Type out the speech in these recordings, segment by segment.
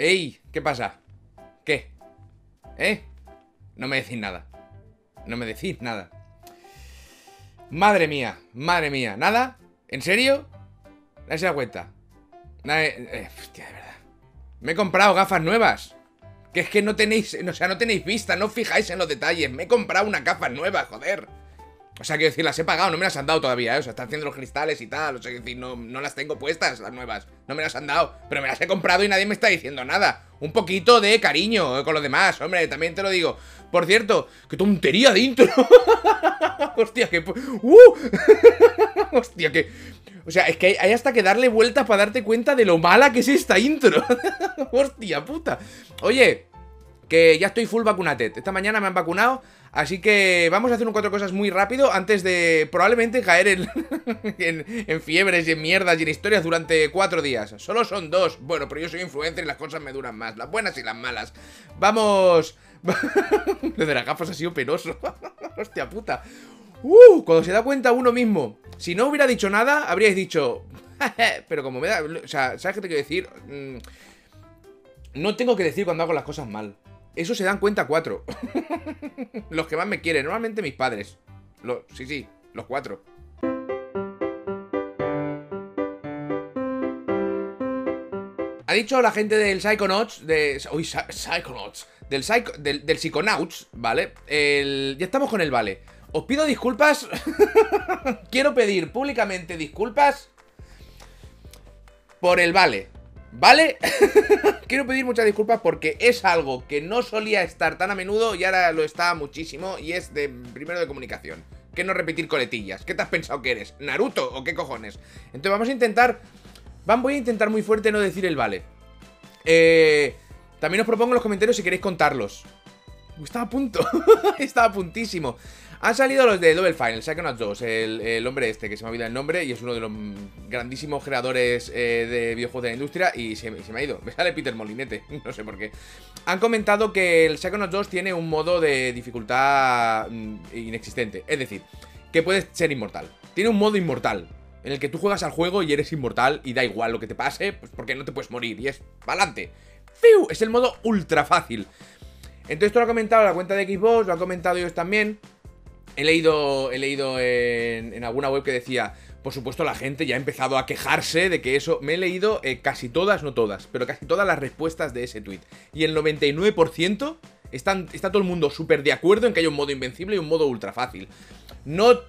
¡Ey! ¿Qué pasa? ¿Qué? ¿Eh? No me decís nada. No me decís nada. Madre mía, madre mía. ¿Nada? ¿En serio? Nadie se da cuenta. Nadie... eh, hostia, de verdad. Me he comprado gafas nuevas. Que es que no tenéis... O sea, no tenéis vista, no fijáis en los detalles. Me he comprado una gafas nuevas, joder. O sea, quiero decir, las he pagado, no me las han dado todavía, ¿eh? O sea, están haciendo los cristales y tal. O sea, quiero decir, no, no las tengo puestas, las nuevas. No me las han dado. Pero me las he comprado y nadie me está diciendo nada. Un poquito de cariño eh, con los demás, hombre, también te lo digo. Por cierto, qué tontería de intro. Hostia, que... ¡Uh! Hostia, que... O sea, es que hay hasta que darle vueltas para darte cuenta de lo mala que es esta intro. Hostia puta. Oye, que ya estoy full vacunated. Esta mañana me han vacunado, así que vamos a hacer un cuatro cosas muy rápido antes de probablemente caer en, fiebres y en mierdas y en historias durante cuatro días. Solo son dos. Bueno, pero yo soy influencer y las cosas me duran más, las buenas y las malas. Vamos... Lo de las gafas ha sido penoso. Hostia puta. Uh, cuando se da cuenta uno mismo. Si no hubiera dicho nada, habríais dicho... pero como me da... O sea, ¿sabes qué te quiero decir? Mm, no tengo que decir cuando hago las cosas mal. Eso se dan cuenta cuatro. los que más me quieren. Normalmente mis padres. Lo- sí, sí, los cuatro. Ha dicho la gente del Psychonauts, de... Uy, Psy- Psychonauts. Del, Psycho- del, del Psychonauts, ¿vale? El- ya estamos con el vale. Os pido disculpas. Quiero pedir públicamente disculpas por el vale. ¿Vale? Quiero pedir muchas disculpas porque es algo que no solía estar tan a menudo y ahora lo está muchísimo y es de primero de comunicación. Que no repetir coletillas. ¿Qué te has pensado que eres? ¿Naruto o qué cojones? Entonces vamos a intentar... Voy a intentar muy fuerte no decir el vale. Eh, también os propongo en los comentarios si queréis contarlos. Estaba a punto. Estaba a puntísimo. Han salido los de Double Fine, el Psychonauts 2, el, hombre este que se me ha olvidado el nombre y es uno de los grandísimos creadores eh, de videojuegos de la industria y se, y se me ha ido. Me sale Peter Molinete, no sé por qué. Han comentado que el Psychonauts 2 tiene un modo de dificultad mm, inexistente, es decir, que puedes ser inmortal. Tiene un modo inmortal, en el que tú juegas al juego y eres inmortal y da igual lo que te pase, pues porque no te puedes morir y es pa'lante. ¡Fiu! Es el modo ultra fácil. Entonces esto lo ha comentado la cuenta de Xbox, lo han comentado ellos también. He leído, he leído en, alguna web que decía, por supuesto la gente ya ha empezado a quejarse de que eso... Me he leído eh, casi todas, no todas, pero casi todas las respuestas de ese tweet. Y el 99% están, está todo el mundo súper de acuerdo en que hay un modo invencible y un modo ultra fácil. No,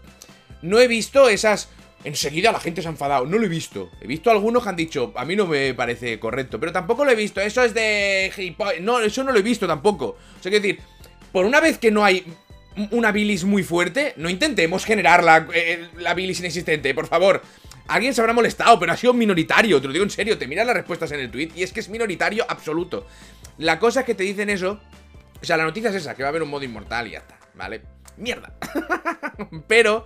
no he visto esas... Enseguida la gente se ha enfadado. No lo he visto. He visto algunos que han dicho, a mí no me parece correcto. Pero tampoco lo he visto. Eso es de. No, eso no lo he visto tampoco. O sea, quiero decir, por una vez que no hay una bilis muy fuerte, no intentemos generar la, eh, la bilis inexistente, por favor. Alguien se habrá molestado, pero ha sido minoritario. Te lo digo en serio. Te miras las respuestas en el tweet y es que es minoritario absoluto. La cosa es que te dicen eso. O sea, la noticia es esa, que va a haber un modo inmortal y ya está, ¿vale? Mierda. pero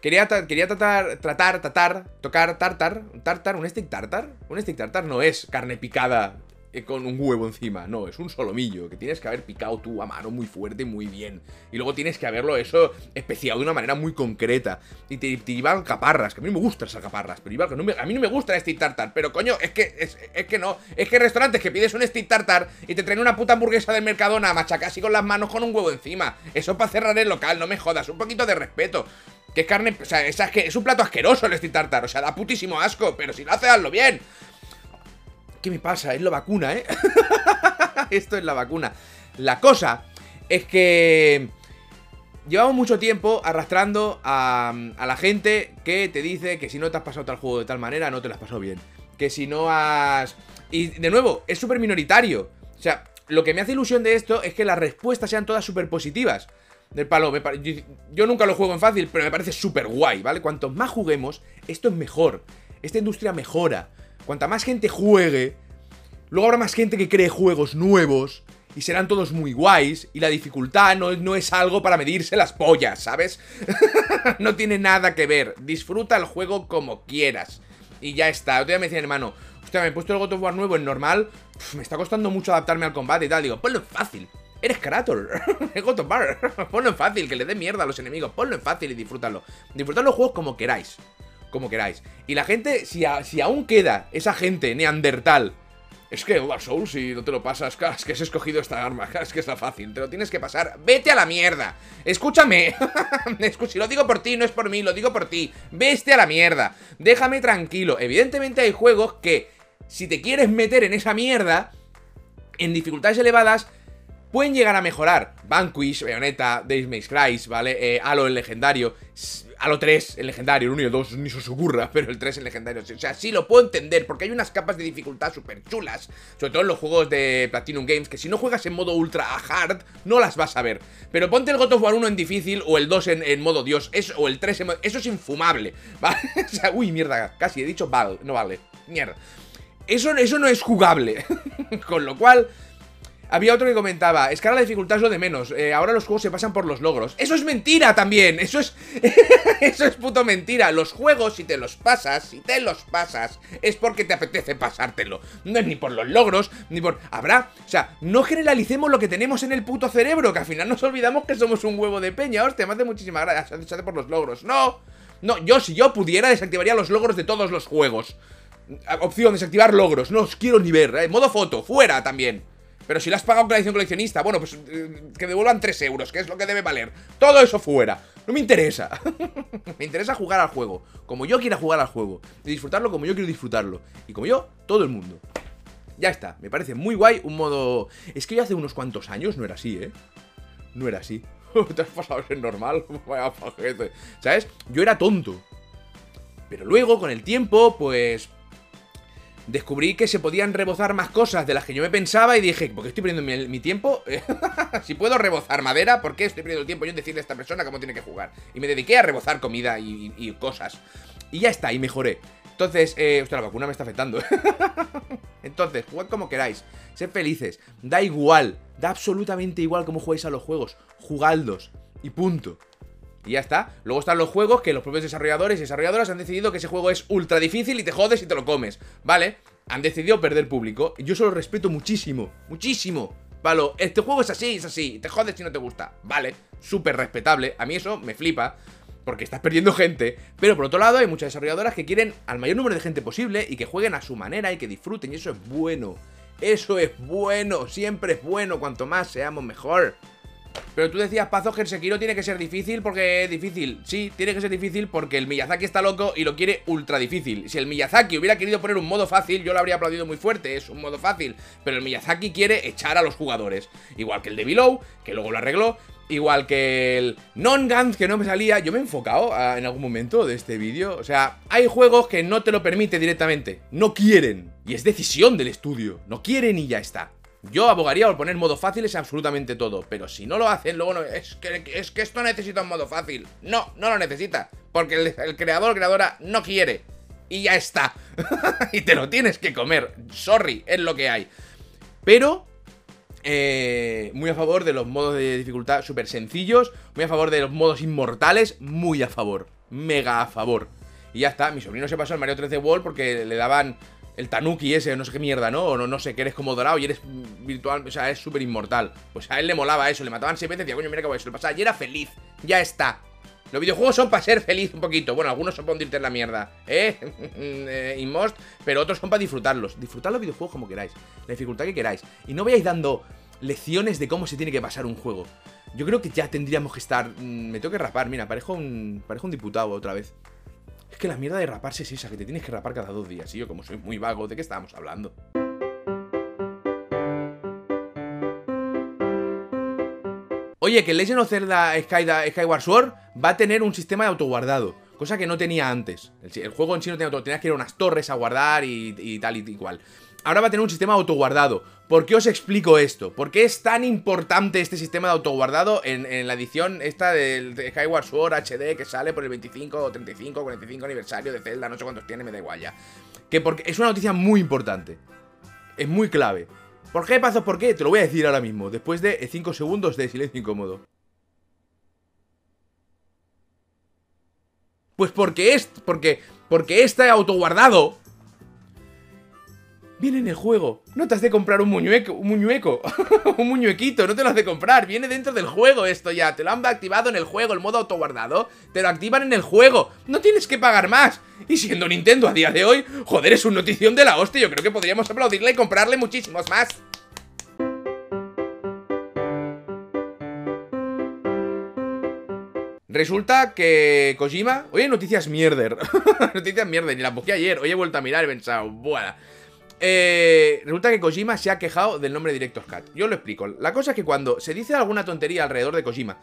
Quería, quería tratar, tratar, tratar, tocar tartar, un tartar, un stick tartar. Un stick tartar no es carne picada eh, con un huevo encima, no, es un solomillo que tienes que haber picado tú a mano muy fuerte y muy bien. Y luego tienes que haberlo eso especiado de una manera muy concreta. Y te, te lleva alcaparras, que a mí me gustan las alcaparras, pero me- a mí no me gusta el tartar. Pero coño, es que, es, es que no, es que restaurantes que pides un stick tartar y te traen una puta hamburguesa del Mercadona machacada así con las manos con un huevo encima. Eso para cerrar el local, no me jodas, un poquito de respeto. Que es carne, o sea, es, es un plato asqueroso el stick tartar, o sea, da putísimo asco, pero si lo haces, bien. ¿Qué me pasa? Es la vacuna, ¿eh? Esto es la vacuna. La cosa es que llevamos mucho tiempo arrastrando a, a la gente que te dice que si no te has pasado tal juego de tal manera, no te lo has pasado bien. Que si no has... Y de nuevo, es súper minoritario. O sea, lo que me hace ilusión de esto es que las respuestas sean todas súper positivas. Del palo, me yo nunca lo juego en fácil, pero me parece súper guay, ¿vale? Cuanto más juguemos, esto es mejor. Esta industria mejora. Cuanta más gente juegue, luego habrá más gente que cree juegos nuevos y serán todos muy guays y la dificultad no, es algo para medirse las pollas, ¿sabes? no tiene nada que ver. Disfruta el juego como quieras. Y ya está. Otro día me decía hermano, hostia, me he puesto el God of War nuevo en normal, me está costando mucho adaptarme al combate y tal. Digo, ponlo en fácil. Eres Kratos, es God of War. ponlo en fácil, que le dé mierda a los enemigos. Ponlo en fácil y disfrútalo. Disfrutad los juegos como queráis. Como queráis. Y la gente, si, aún queda esa gente neandertal Es que Dark Souls, si no te lo pasas, es que has escogido esta arma, es que está fácil, te lo tienes que pasar. ¡Vete a la mierda! Escúchame. si lo digo por ti, no es por mí, lo digo por ti. Vete a la mierda. Déjame tranquilo. Evidentemente hay juegos que, si te quieres meter en esa mierda, en dificultades elevadas, pueden llegar a mejorar. Vanquish, Bayonetta, Days May ¿vale? Eh, Halo el legendario. Halo 3 el legendario, el 1 y el 2 ni se os ocurra, pero el 3 el legendario. O sea, sí lo puedo entender, porque hay unas capas de dificultad súper chulas. Sobre todo en los juegos de Platinum Games, que si no juegas en modo ultra hard, no las vas a ver. Pero ponte el God of War 1 en difícil, o el 2 en, modo Dios, eso, o el 3 en modo... Eso es infumable, ¿vale? o sea, uy, mierda, casi he dicho vale, no vale. Mierda. Eso, eso no es jugable. Con lo cual, había otro que comentaba, es que ahora la dificultad es lo de menos, eh, ahora los juegos se pasan por los logros. Eso es mentira también, eso es... eso es puto mentira. Los juegos, si te los pasas, si te los pasas, es porque te apetece pasártelo. No es ni por los logros, ni por... Habrá... O sea, no generalicemos lo que tenemos en el puto cerebro, que al final nos olvidamos que somos un huevo de peña. Hostia, me hace muchísima gracia, hace por los logros. No, no, yo si yo pudiera desactivaría los logros de todos los juegos. Opción, desactivar logros, no os quiero ni ver, ¿eh? Modo foto, fuera también. Pero si lo has pagado la edición coleccionista, bueno, pues eh, que devuelvan 3 euros, que es lo que debe valer. Todo eso fuera. No me interesa. me interesa jugar al juego, como yo quiera jugar al juego. Y disfrutarlo como yo quiero disfrutarlo. Y como yo, todo el mundo. Ya está, me parece muy guay un modo... Es que yo hace unos cuantos años no era así, ¿eh? No era así. Te has pasado a normal. Vaya. ¿Sabes? Yo era tonto. Pero luego, con el tiempo, pues descubrí que se podían rebozar más cosas de las que yo me pensaba y dije, ¿por qué estoy perdiendo mi, tiempo? si puedo rebozar madera, ¿por qué estoy perdiendo el tiempo yo en decirle a esta persona cómo tiene que jugar? Y me dediqué a rebozar comida y, cosas. Y ya está, y mejoré. Entonces, eh, hostia, la vacuna me está afectando. Entonces, jugad como queráis. Sed felices. Da igual. Da absolutamente igual cómo jugáis a los juegos. Jugadlos. Y punto. Y ya está. Luego están los juegos que los propios desarrolladores y desarrolladoras han decidido que ese juego es ultra difícil y te jodes y te lo comes. ¿Vale? Han decidido perder público. Y yo eso lo respeto muchísimo. Muchísimo. Vale, este juego es así, es así. Te jodes si no te gusta. Vale. Súper respetable. A mí eso me flipa. Porque estás perdiendo gente. Pero por otro lado, hay muchas desarrolladoras que quieren al mayor número de gente posible y que jueguen a su manera y que disfruten. Y eso es bueno. Eso es bueno. Siempre es bueno. Cuanto más seamos, mejor. Pero tú decías, Pazo, que el tiene que ser difícil porque es difícil. Sí, tiene que ser difícil porque el Miyazaki está loco y lo quiere ultra difícil. Si el Miyazaki hubiera querido poner un modo fácil, yo lo habría aplaudido muy fuerte, es un modo fácil. Pero el Miyazaki quiere echar a los jugadores. Igual que el de Below, que luego lo arregló. Igual que el Non-Guns, que no me salía. Yo me he enfocado ah, en algún momento de este vídeo. O sea, hay juegos que no te lo permite directamente. No quieren. Y es decisión del estudio. No quieren y ya está. Yo abogaría por poner modo fácil es absolutamente todo, pero si no lo hacen, luego no... Es que, es que esto necesita un modo fácil. No, no lo necesita, porque el, creador creadora no quiere. Y ya está. y te lo tienes que comer. Sorry, es lo que hay. Pero eh, muy a favor de los modos de dificultad súper sencillos, muy a favor de los modos inmortales, muy a favor, mega a favor. Y ya está, mi sobrino se pasó al Mario 3D World porque le daban el Tanuki ese, no sé qué mierda, ¿no? O no, no sé, que eres como dorado y eres virtual, o sea, es súper inmortal. Pues a él le molaba eso, le mataban seis veces y decía, coño, mira que voy a lo pasaba. Y era feliz, ya está. Los videojuegos son para ser feliz un poquito. Bueno, algunos son para hundirte en la mierda, ¿eh? eh Inmost, pero otros son para disfrutarlos. Disfrutad los videojuegos como queráis, la dificultad que queráis. Y no vayáis dando lecciones de cómo se tiene que pasar un juego. Yo creo que ya tendríamos que estar... Mm, me tengo que rapar, mira, parejo un, parejo un diputado otra vez. Que la mierda de raparse es esa, que te tienes que rapar cada dos días. Y yo, como soy muy vago, ¿de qué estábamos hablando? Oye, que Legend of Zelda Skyward Sword va a tener un sistema de autoguardado. Cosa que no tenía antes. El, juego en sí no tenía tenías que ir a unas torres a guardar y, tal y igual ahora va a tener un sistema autoguardado. ¿Por qué os explico esto? ¿Por qué es tan importante este sistema de autoguardado en, la edición esta del de Skyward Sword HD que sale por el 25 o 35 o 45 aniversario de Zelda? No sé cuántos tiene, me da igual ya. Que porque es una noticia muy importante. Es muy clave. ¿Por qué, Pazos? ¿Por qué? Te lo voy a decir ahora mismo, después de 5 segundos de silencio incómodo. Pues porque es. Porque. Porque este autoguardado Viene en el juego. No te has de comprar un muñeco, un muñeco, un muñequito, no te lo has de comprar. Viene dentro del juego esto ya. Te lo han activado en el juego, el modo autoguardado. Te lo activan en el juego. No tienes que pagar más. Y siendo Nintendo a día de hoy, joder, es un notición de la hostia. Yo creo que podríamos aplaudirle y comprarle muchísimos más. Resulta que Kojima... Oye, noticias mierder. noticias mierder. Ni las busqué ayer. Hoy he vuelto a mirar y he pensado, buena. Eh, resulta que Kojima se ha quejado del nombre Director's Cut. Yo lo explico. La cosa es que cuando se dice alguna tontería alrededor de Kojima,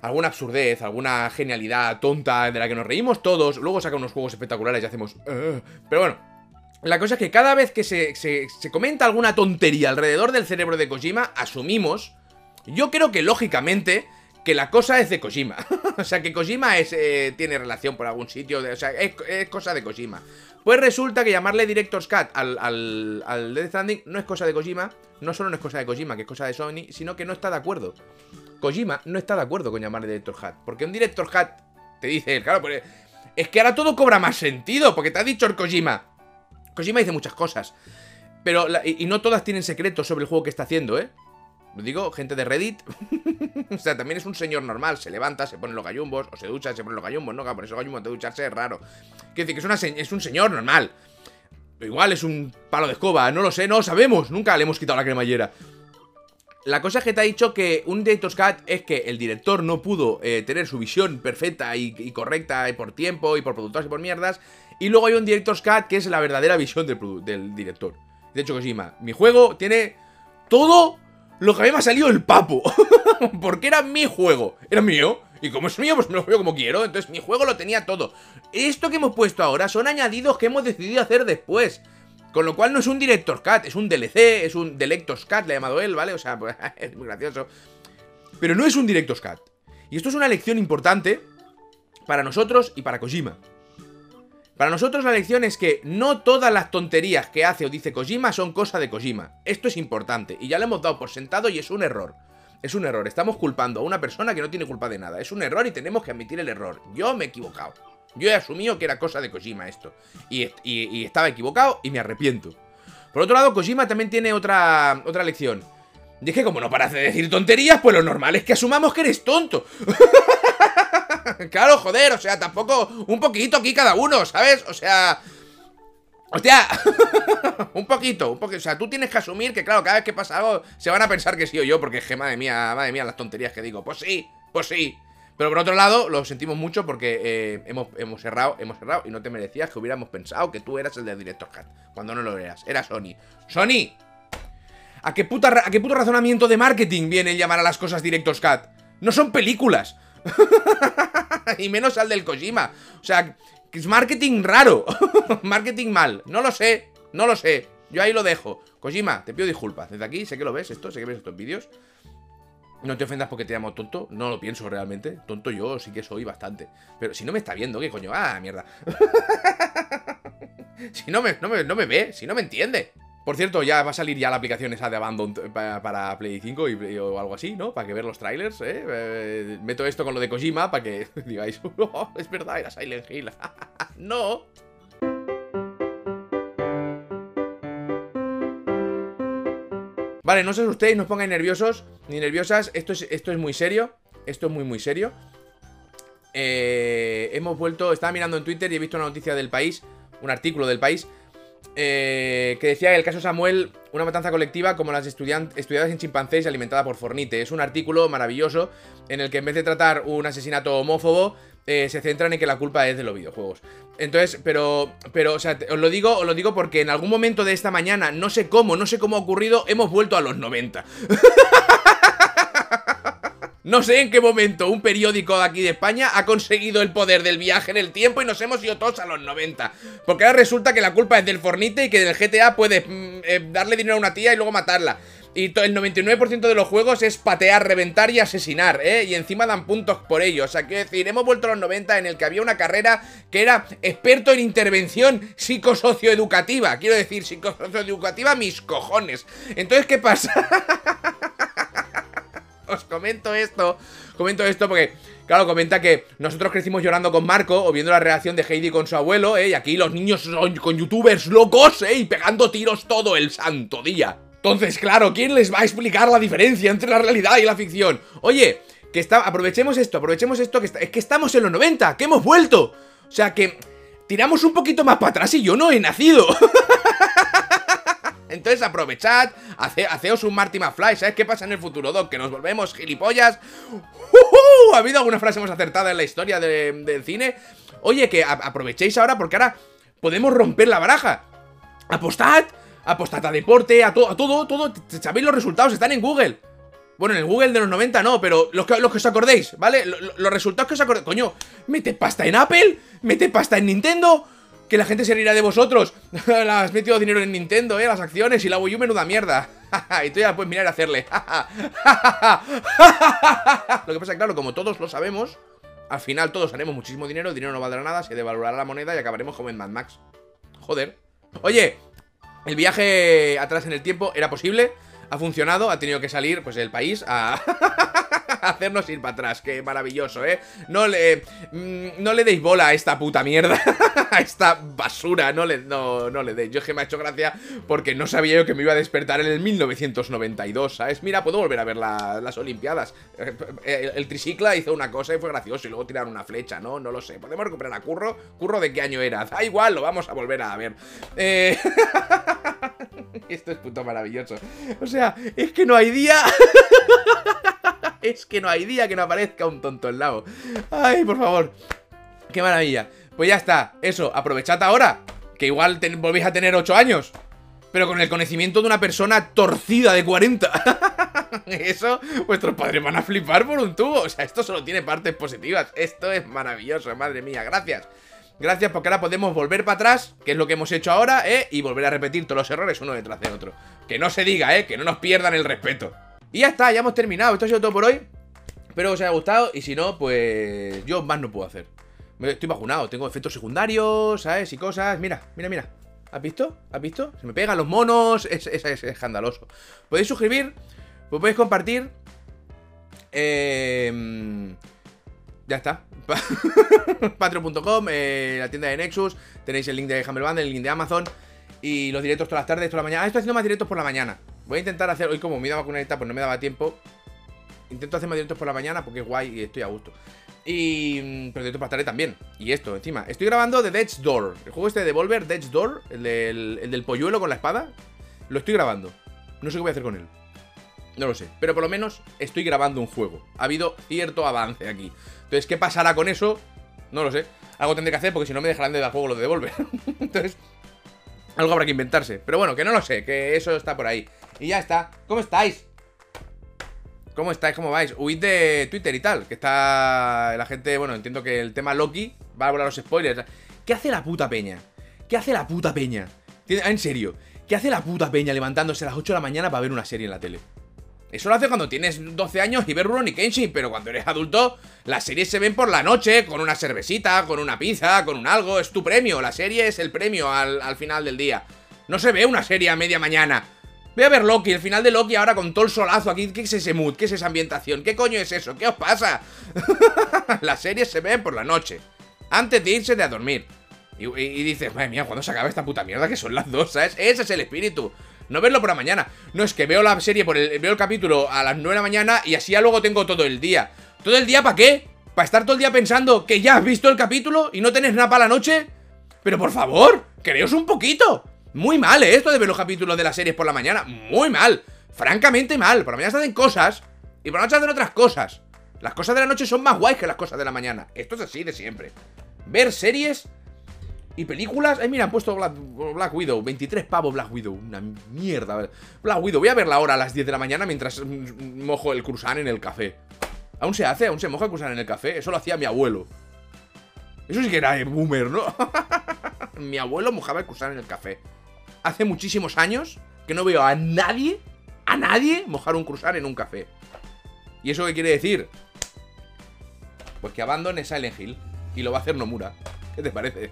alguna absurdez, alguna genialidad tonta de la que nos reímos todos, luego saca unos juegos espectaculares y hacemos... Uh". pero bueno, la cosa es que cada vez que se, se, comenta alguna tontería alrededor del cerebro de Kojima, asumimos, yo creo que lógicamente que la cosa es de Kojima. o sea, que Kojima eh, tiene relación por algún sitio, o sea, es, cosa de Kojima. Pues resulta que llamarle Director's Cut al, al, al no es cosa de Kojima, no solo no es cosa de Kojima, que es cosa de Sony, sino que no está de acuerdo. Kojima no está de acuerdo con llamarle Director's Cut, porque un Director's Cut te dice, claro, pues es que ahora todo cobra más sentido, porque te ha dicho el Kojima. Kojima dice muchas cosas, pero y no todas tienen secretos sobre el juego que está haciendo, ¿eh? Lo digo, gente de Reddit. o sea, también es un señor normal. Se levanta, se pone los gallumbos, o se ducha, se pone los gallumbos, ¿no? Por eso gallumbos de ducharse es raro. Quiere decir que es, es un señor normal. igual es un palo de escoba, no lo sé, no lo sabemos. Nunca le hemos quitado la cremallera. La cosa es que te ha dicho que un Director's Cut es que el director no pudo eh, tener su visión perfecta y, correcta y por tiempo y por productores y por mierdas. Y luego hay un Director's Cut que es la verdadera visión del, del director. De hecho, Kojima, mi juego tiene todo lo que a mí me ha salido el papo. Porque era mi juego. Era mío. Y como es mío, pues me lo juego como quiero. Entonces mi juego lo tenía todo. Esto que hemos puesto ahora son añadidos que hemos decidido hacer después. Con lo cual no es un Director's Cut, es un DLC, es un Delector's Cut, le ha llamado él, ¿vale? O sea, pues, es muy gracioso. Pero no es un Director's Cut. Y esto es una lección importante para nosotros y para Kojima. Para nosotros la lección es que no todas las tonterías que hace o dice Kojima son cosa de Kojima. Esto es importante y ya lo hemos dado por sentado y es un error. Es un error, estamos culpando a una persona que no tiene culpa de nada. Es un error y tenemos que admitir el error. Yo me he equivocado. Yo he asumido que era cosa de Kojima esto. Y, estaba equivocado y me arrepiento. Por otro lado, Kojima también tiene otra, otra lección. Y es que como no paras de decir tonterías, pues lo normal es que asumamos que eres tonto. claro, joder, o sea, tampoco un poquito aquí cada uno, ¿sabes? O sea... Hostia, un poquito, un poquito, o sea, tú tienes que asumir que claro, cada vez que pasa algo se van a pensar que sí o yo, porque madre mía, madre mía, las tonterías que digo, pues sí, pues sí. Pero por otro lado, lo sentimos mucho porque eh, hemos, hemos errado, hemos errado y no te merecías que hubiéramos pensado que tú eras el de Director Cat, cuando no lo eras, era Sony. ¡Sony! ¿A qué, puta, ¿A qué puto razonamiento de marketing viene el llamar a las cosas Director's Cut? No son películas. y menos al del Kojima. O sea, es marketing raro. marketing mal. No lo sé. No lo sé. Yo ahí lo dejo. Kojima, te pido disculpas. Desde aquí, sé que lo ves esto, sé que ves estos vídeos. No te ofendas porque te llamo tonto. No lo pienso realmente. Tonto yo sí que soy bastante. Pero si no me está viendo, ¿qué coño? Ah, mierda. si no me, no me, no me ve, si no me entiende. Por cierto, ya va a salir ya la aplicación esa de Abandon para, Play 5 y, o algo así, ¿no? Para que ver los trailers, ¿eh? ¿eh? Meto esto con lo de Kojima para que digáis, oh, es verdad, era Silent Hill. ¡No! Vale, no se asustéis, no os pongáis nerviosos ni nerviosas. Esto es, esto es muy serio. Esto es muy, muy serio. Eh, hemos vuelto, estaba mirando en Twitter y he visto una noticia del país, un artículo del país eh, que decía el caso Samuel, una matanza colectiva como las estudiadas en chimpancés alimentada por Fornite. Es un artículo maravilloso en el que en vez de tratar un asesinato homófobo, eh, se centran en que la culpa es de los videojuegos. Entonces, pero, pero, o sea, os lo digo, os lo digo porque en algún momento de esta mañana, no sé cómo, no sé cómo ha ocurrido, hemos vuelto a los 90. No sé en qué momento un periódico de aquí de España ha conseguido el poder del viaje en el tiempo y nos hemos ido todos a los 90. Porque ahora resulta que la culpa es del Fornite y que del GTA puedes mm, eh, darle dinero a una tía y luego matarla. Y el 99% de los juegos es patear, reventar y asesinar, ¿eh? Y encima dan puntos por ello. O sea, quiero decir, hemos vuelto a los 90 en el que había una carrera que era experto en intervención psicosocioeducativa. Quiero decir, psicosocioeducativa mis cojones. Entonces, ¿qué pasa? comento esto, comento esto porque, claro, comenta que nosotros crecimos llorando con Marco o viendo la reacción de Heidi con su abuelo, ¿eh? Y aquí los niños son con youtubers locos, ¿eh? Y pegando tiros todo el santo día. Entonces, claro, ¿quién les va a explicar la diferencia entre la realidad y la ficción? Oye, que está, aprovechemos esto, aprovechemos esto, que es que estamos en los 90, que hemos vuelto. O sea que tiramos un poquito más para atrás y yo no he nacido. Entonces aprovechad, hace, haceos un Marty McFly, ¿sabes qué pasa en el futuro, Doc? Que nos volvemos gilipollas. ¿Ha habido alguna frase más acertada en la historia del cine? Oye, que aprovechéis ahora porque ahora podemos romper la baraja. Apostad, apostad a deporte, a, todo, a todo, todo. Sabéis los resultados, están en Google. Bueno, en el Google de los 90 no, pero los que, los que os acordéis, ¿vale? Los, los resultados que os acordéis. Coño, mete pasta en Apple, mete pasta en Nintendo que la gente se rirá de vosotros. Has metido dinero en Nintendo, eh, las acciones y la Wii U menuda mierda. y tú ya puedes mirar y hacerle. lo que pasa claro, como todos lo sabemos, al final todos haremos muchísimo dinero, el dinero no valdrá nada, se devaluará la moneda y acabaremos como en Mad Max. Joder. Oye, el viaje atrás en el tiempo era posible, ha funcionado, ha tenido que salir, pues, el país a... hacernos ir para atrás. Qué maravilloso, ¿eh? No le, mm, no le deis bola a esta puta mierda, a esta basura, no le, no, no le deis. Yo es que me ha hecho gracia porque no sabía yo que me iba a despertar en el 1992, ¿sabes? Mira, puedo volver a ver las Olimpiadas. Eh, el, el, tricicla hizo una cosa y fue gracioso y luego tiraron una flecha, ¿no? No lo sé. ¿Podemos recuperar a Curro? ¿Curro de qué año era? Da igual, lo vamos a volver a ver. Eh... Esto es puto maravilloso. O sea, es que no hay día es que no hay día que no aparezca un tonto en lado. Ay, por favor. Qué maravilla. Pues ya está. Eso, aprovechad ahora. Que igual volvéis a tener 8 años. Pero con el conocimiento de una persona torcida de 40. Eso, vuestros padres van a flipar por un tubo. O sea, esto solo tiene partes positivas. Esto es maravilloso, madre mía. Gracias. Gracias porque ahora podemos volver para atrás, que es lo que hemos hecho ahora, ¿eh? Y volver a repetir todos los errores uno detrás de otro. Que no se diga, ¿eh? Que no nos pierdan el respeto. Y ya está, ya hemos terminado. Esto ha sido todo por hoy. Espero que os haya gustado. Y si no, pues yo más no puedo hacer. Estoy vacunado, tengo efectos secundarios, ¿sabes? Y cosas. Mira, mira, mira. ¿Has visto? ¿Has visto? Se me pegan los monos. Es, es, escandaloso. Podéis suscribir. Pues podéis compartir. Eh, ya está. Patreon.com, eh, la tienda de Nexus. Tenéis el link de Humble Bundle, el link de Amazon. Y los directos todas las tardes, toda la mañana. Ah, estoy haciendo más directos por la mañana. Voy a intentar hacer, hoy como me iba vacunadita, pues no me daba tiempo. Intento hacer más directos por la mañana porque es guay y estoy a gusto. Y. Mm, pero directos por la tarde también. Y esto, encima. Estoy grabando The Death's Door. El juego este de Devolver, Death's Door, el del, el polluelo con la espada. Lo estoy grabando. No sé qué voy a hacer con él. No lo sé. Pero por lo menos estoy grabando un juego. Ha habido cierto avance aquí. Entonces, ¿qué pasará con eso? No lo sé. Algo tendré que hacer porque si no me dejarán de dar juego lo de Devolver. Entonces, algo habrá que inventarse. Pero bueno, que no lo sé, que eso está por ahí. Y ya está. ¿Cómo estáis? ¿Cómo estáis? ¿Cómo vais? Huid de Twitter y tal. Que está la gente... Bueno, entiendo que el tema Loki va a volar los spoilers. ¿Qué hace la puta peña? ¿Qué hace la puta peña? En serio. ¿Qué hace la puta peña levantándose a las 8 de la mañana para ver una serie en la tele? Eso lo hace cuando tienes 12 años y ves Rurouni Kenshin, pero cuando eres adulto, las series se ven por la noche, con una cervecita, con una pizza, con un algo, es tu premio, la serie es el premio al, al final del día. No se ve una serie a media mañana. Voy a ver Loki, el final de Loki ahora con todo el solazo aquí. ¿Qué es ese mood? ¿Qué es esa ambientación? ¿Qué coño es eso? ¿Qué os pasa? Las series se ven por la noche. Antes de irse de a dormir. Y, dices, madre mía, ¿cuándo se acaba esta puta mierda? Que son las dos, ¿sabes? Ese es el espíritu. No verlo por la mañana. No, es que veo la serie, por el, veo el capítulo a las 9 de la mañana y así ya luego tengo todo el día. ¿Todo el día para qué? ¿Para estar todo el día pensando que ya has visto el capítulo y no tenés nada para la noche? Pero por favor, creos un poquito. Muy mal, ¿eh? Esto de ver los capítulos de las series por la mañana. Muy mal. Francamente mal. Por la mañana se hacen cosas y por la noche hacen otras cosas. Las cosas de la noche son más guays que las cosas de la mañana. Esto es así de siempre. Ver series y películas. Ay, mira, han puesto Black, Widow. 23 pavos Black Widow. Una mierda. Black Widow. Voy a verla ahora a las 10 de la mañana mientras mojo el cruzán en el café. ¿Aún se hace? ¿Aún se moja el cruzán en el café? Eso lo hacía mi abuelo. Eso sí que era boomer, ¿no? mi abuelo mojaba el cruzán en el café hace muchísimos años que no veo a nadie, a nadie, mojar un cruzar en un café. ¿Y eso qué quiere decir? Pues que abandone Silent Hill y lo va a hacer Nomura. ¿Qué te parece?